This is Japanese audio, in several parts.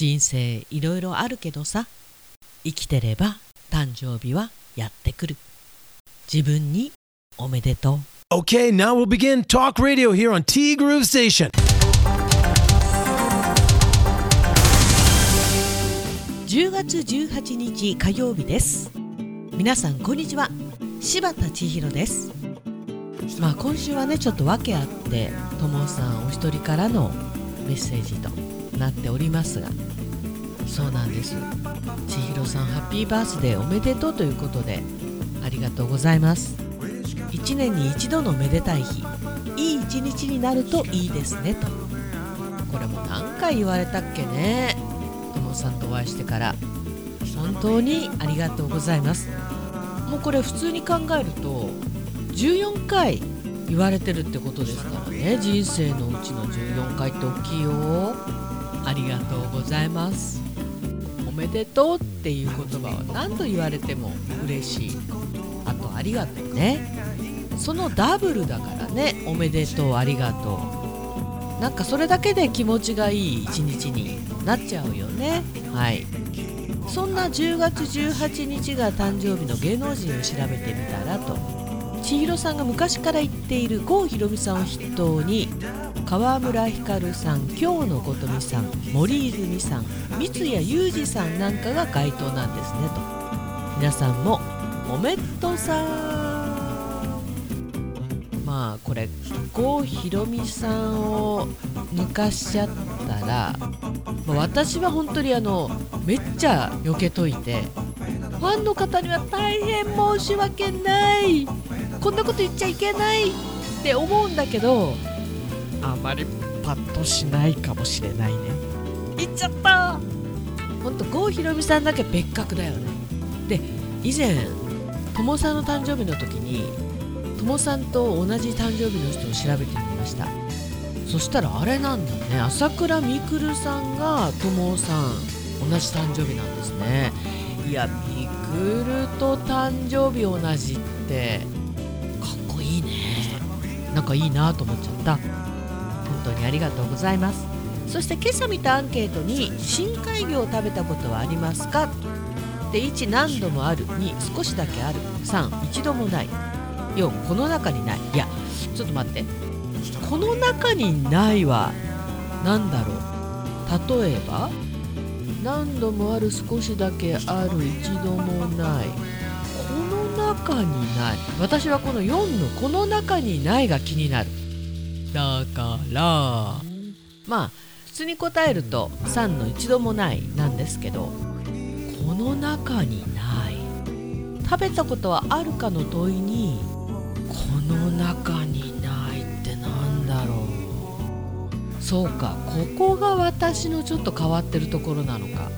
人生いろいろあるけどさ生きてれば誕生日はやってくる。自分におめでとう。Okay, now we'll begin Talk Radio here on T Groove Station. 10月18日火曜日です。皆さんこんにちは。柴田千尋です。まあ今週はねちょっと訳あってともさんお一人からのメッセージとなっておりますがそうなんです。千尋さんハッピーバースデーおめでとうということでありがとうございます。1年に一度のめでたい日いい一日になるといいですねと。これも何回言われたっけね。ともさんとお会いしてから本当にありがとうございます。もうこれ普通に考えると14回言われてるってことですからね。人生のうちの14回って大きいよ。ありがとうございます。おめでとうっていう言葉は何度言われても嬉しい。あとありがとうね。そのダブルだからね。おめでとうありがとう。なんかそれだけで気持ちがいい一日になっちゃうよね。はい。そんな10月18日が誕生日の芸能人を調べてみたらと。千尋さんが昔から言っている郷ひろみさんを筆頭に川村ひかるさん京野琴美さん森泉さん三谷裕二さんなんかが該当なんですねと。皆さんもおめっとさん。まあこれ郷ひろみさんを抜かしちゃったら、まあ私は本当にあのめっちゃ避けといてファンの方には大変申し訳ない。こんなこと言っちゃいけないって思うんだけどあまりパッとしないかもしれないね。言っちゃった。ほんと郷ひろみさんだけ別格だよね。で以前ともさんの誕生日の時にともさんと同じ誕生日の人を調べてみました。そしたらあれなんだね。朝倉未来さんがともさん同じ誕生日なんですね。いやみくると誕生日同じってかっこいいね。なんかいいなと思っちゃった。本当にありがとうございます。そして今朝見たアンケートに深海魚を食べたことはありますか？で1何度もある2少しだけある3一度もない4この中にないいやちょっと待って。この中にないは何だろう？例えば何度もある少しだけある一度もないこの中にない私はこの4のこの中にないが気になるだから。まあ普通に答えると3の一度もないなんですけどこの中にない。食べたことはあるかの問いにこの中にないってなんだろう。そうかここが私のちょっと変わってるところなのか。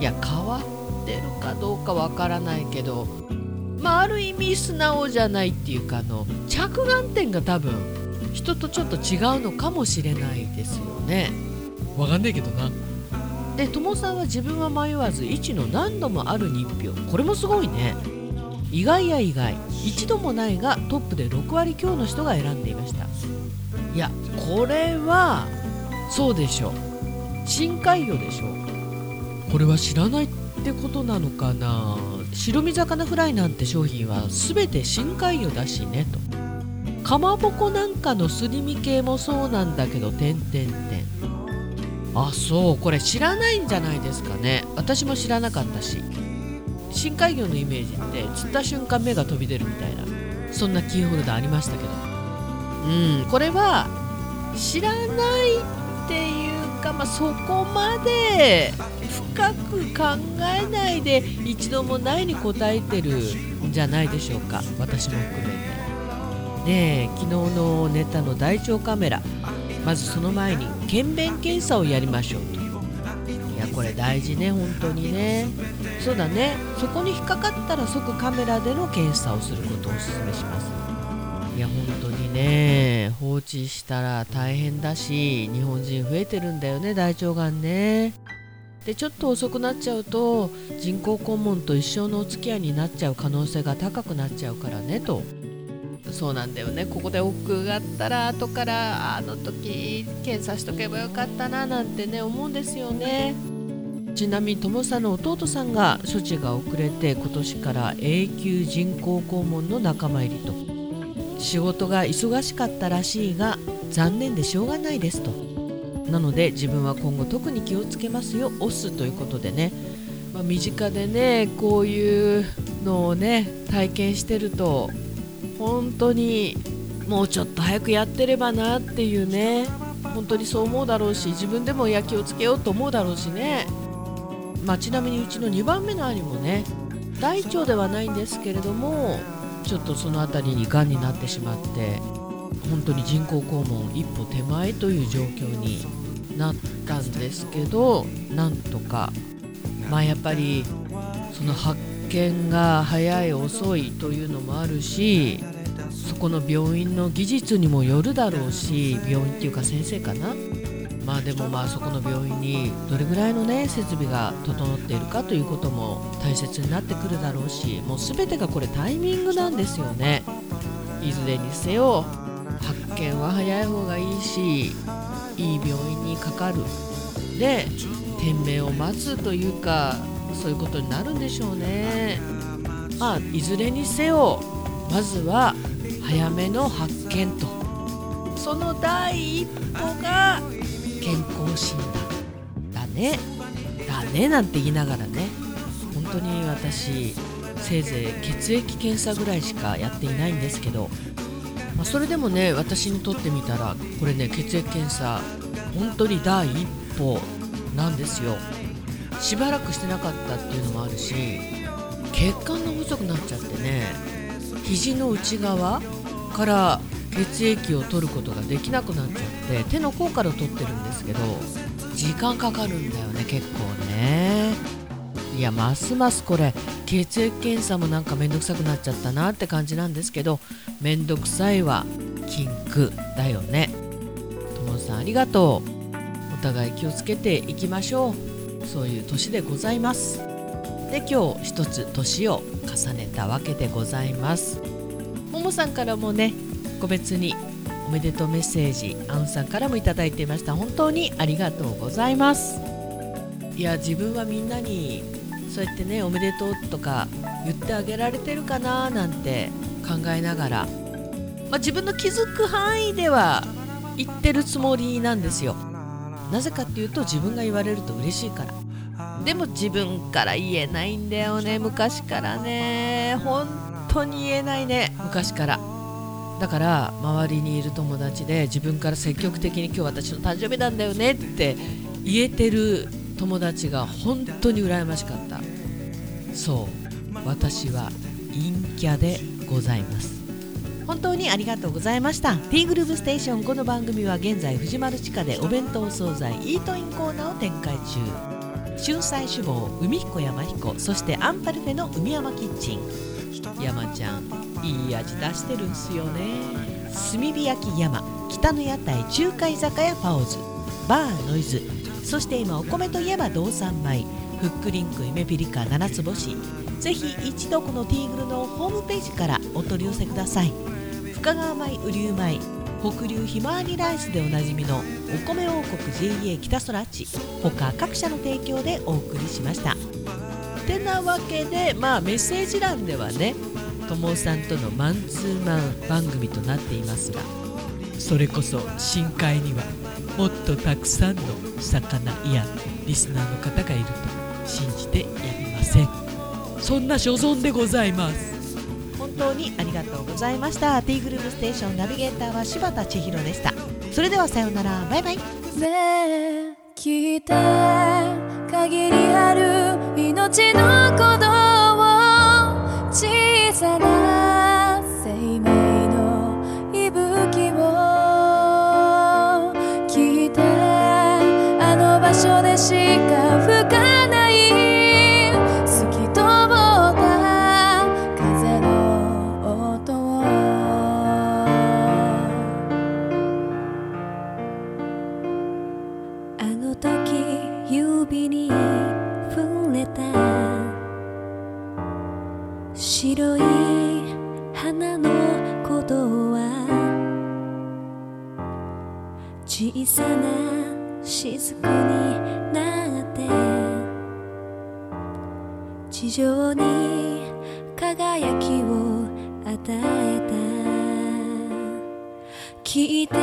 いや変わってるかどうかわからないけどまあある意味素直じゃないっていうかあの着眼点が多分人とちょっと違うのかもしれないですよね。わかんないけどな。で友さんは自分は迷わず1の何度もある日票。これもすごいね。意外や意外。一度もないがトップで6割強の人が選んでいました。いやこれはそうでしょ深海魚でしょこれは知らない。ってことなのかな。白身魚フライなんて商品は全て深海魚だしねとかまぼこなんかのすり身系もそうなんだけど点々点。あそう。これ知らないんじゃないですかね。私も知らなかったし。深海魚のイメージって釣った瞬間目が飛び出るみたいなそんなキーホルダーありましたけど。うん。これは知らないっていうか、まあ、そこまで深く考えないで一度もないに答えてるんじゃないでしょうか。私も含めねえ昨日のネタの大腸カメラ。まずその前に検便検査をやりましょうといやこれ大事ね本当にね。そうだね。そこに引っかかったら即カメラでの検査をすることをお勧めします。いや本当にね放置したら大変だし日本人増えてるんだよね大腸がんね。でちょっと遅くなっちゃうと人工肛門と一生のお付き合いになっちゃう可能性が高くなっちゃうからねと。そうなんだよね。ここで奥があったら後からあの時検査しとけばよかったななんてね思うんですよね。ちなみに友さんの弟さんが処置が遅れて今年から永久人工肛門の仲間入りと。仕事が忙しかったらしいが残念でしょうがないですと。なので自分は今後特に気をつけますよオスということでね、まあ、身近でねこういうのをね体験してると本当にもうちょっと早くやってればなっていうね。本当にそう思うだろうし自分でも野球をつけようと思うだろうしね、まあ、ちなみにうちの2番目の兄もね大腸ではないんですけれどもちょっとその辺りにがんになってしまって本当に人工肛門一歩手前という状況になったんですけどなんとかまあやっぱりその発見が早い遅いというのもあるしそこの病院の技術にもよるだろうし病院っていうか先生かな。まあでもまあそこの病院にどれぐらいのね設備が整っているかということも大切になってくるだろうしもう全てがこれタイミングなんですよね。いずれにせよ発見は早い方がいいしいい病院にかかる。で天命を待つというかそういうことになるんでしょうね。まあいずれにせよまずは早めの発見と。その第一歩が健康診断だね。だねなんて言いながらね。本当に私せいぜい血液検査ぐらいしかやっていないんですけど、まあ、それでもね私にとってみたらこれね血液検査本当に第一歩なんですよ。しばらくしてなかったっていうのもあるし血管が細くなっちゃってね。肘の内側から血液を取ることができなくなっちゃって手の甲から取ってるんですけど時間かかるんだよね結構ね。いやますますこれ血液検査もなんかめんどくさくなっちゃったなって感じなんですけどめんどくさいは禁句だよね。ともさんありがとう。お互い気をつけていきましょう。そういう年でございます。で今日一つ年を重ねたわけでございます。ももさんからもね個別におめでとうメッセージアンさんからもいただいていました。本当にありがとうございます。いや自分はみんなにそうやってねおめでとうとか言ってあげられてるかななんて考えながら、まあ、自分の気づく範囲では言ってるつもりなんですよ。なぜかっていうと自分が言われると嬉しいから。でも自分から言えないんだよね。昔からね。本当に言えないね。昔から。だから周りにいる友達で自分から積極的に今日私の誕生日なんだよねって言えてる友達が本当に羨ましかった。そう。私は陰キャでございます。本当にありがとうございました。T グループステーションこの番組は現在藤丸地下でお弁当惣菜イートインコーナーを展開中春菜志望海彦山彦そしてアンパルフェの海山キッチン。山ちゃんいい味出してるんすよね。炭火焼き山北の屋台中華居酒屋パオズバーノイズそして今お米といえば道産米フックリンク夢ピリカ七つ星。ぜひ一度このティーグルのホームページからお取り寄せください。深川米雨竜米北流ひまわりライスでおなじみのお米王国 JA 北空地他各社の提供でお送りしました。てなわけでまあメッセージ欄ではねともさんとのマンツーマン番組となっていますがそれこそ深海にはもっとたくさんの魚やリスナーの方がいると信じてやりません。そんな所存でございます。本当にありがとうございました。T グループステーションナビゲーターは柴田千尋でした。それではさようなら。バイバイ。ねえ聞いて限りある命の鼓動を小さな生命の息吹を聞いてあの場所でしか吹か白い花のことは小さな雫になって地上に輝きを与えた。聞いて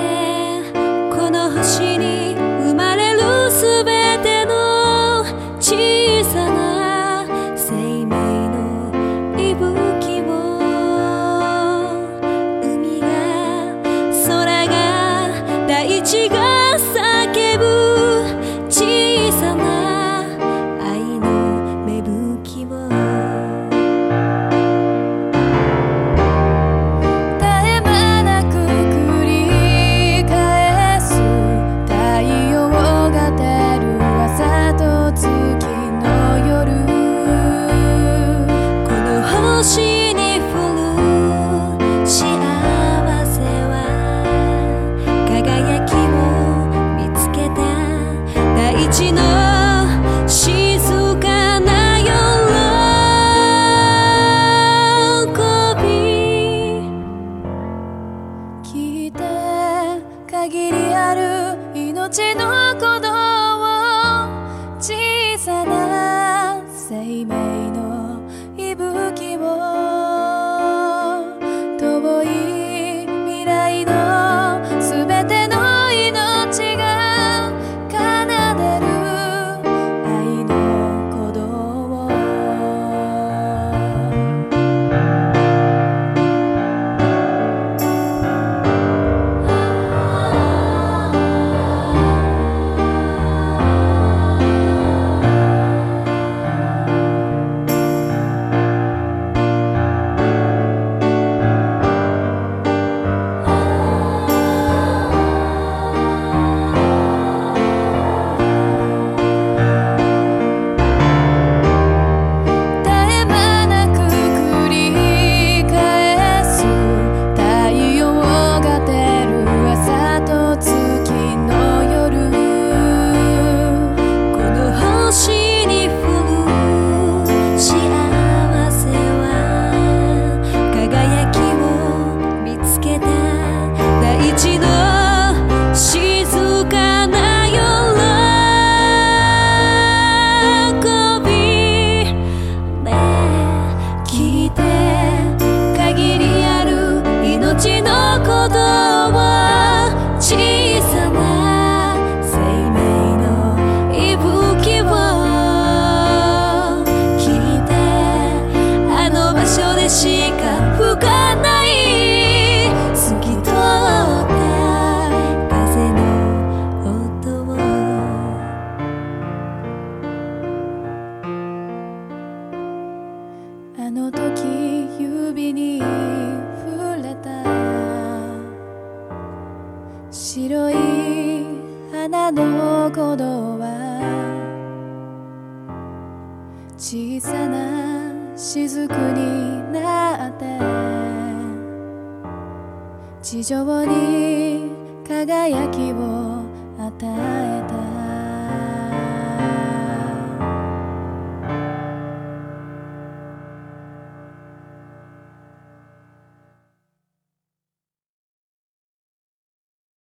この星に 지도 小さな雫になって地上に輝きを与え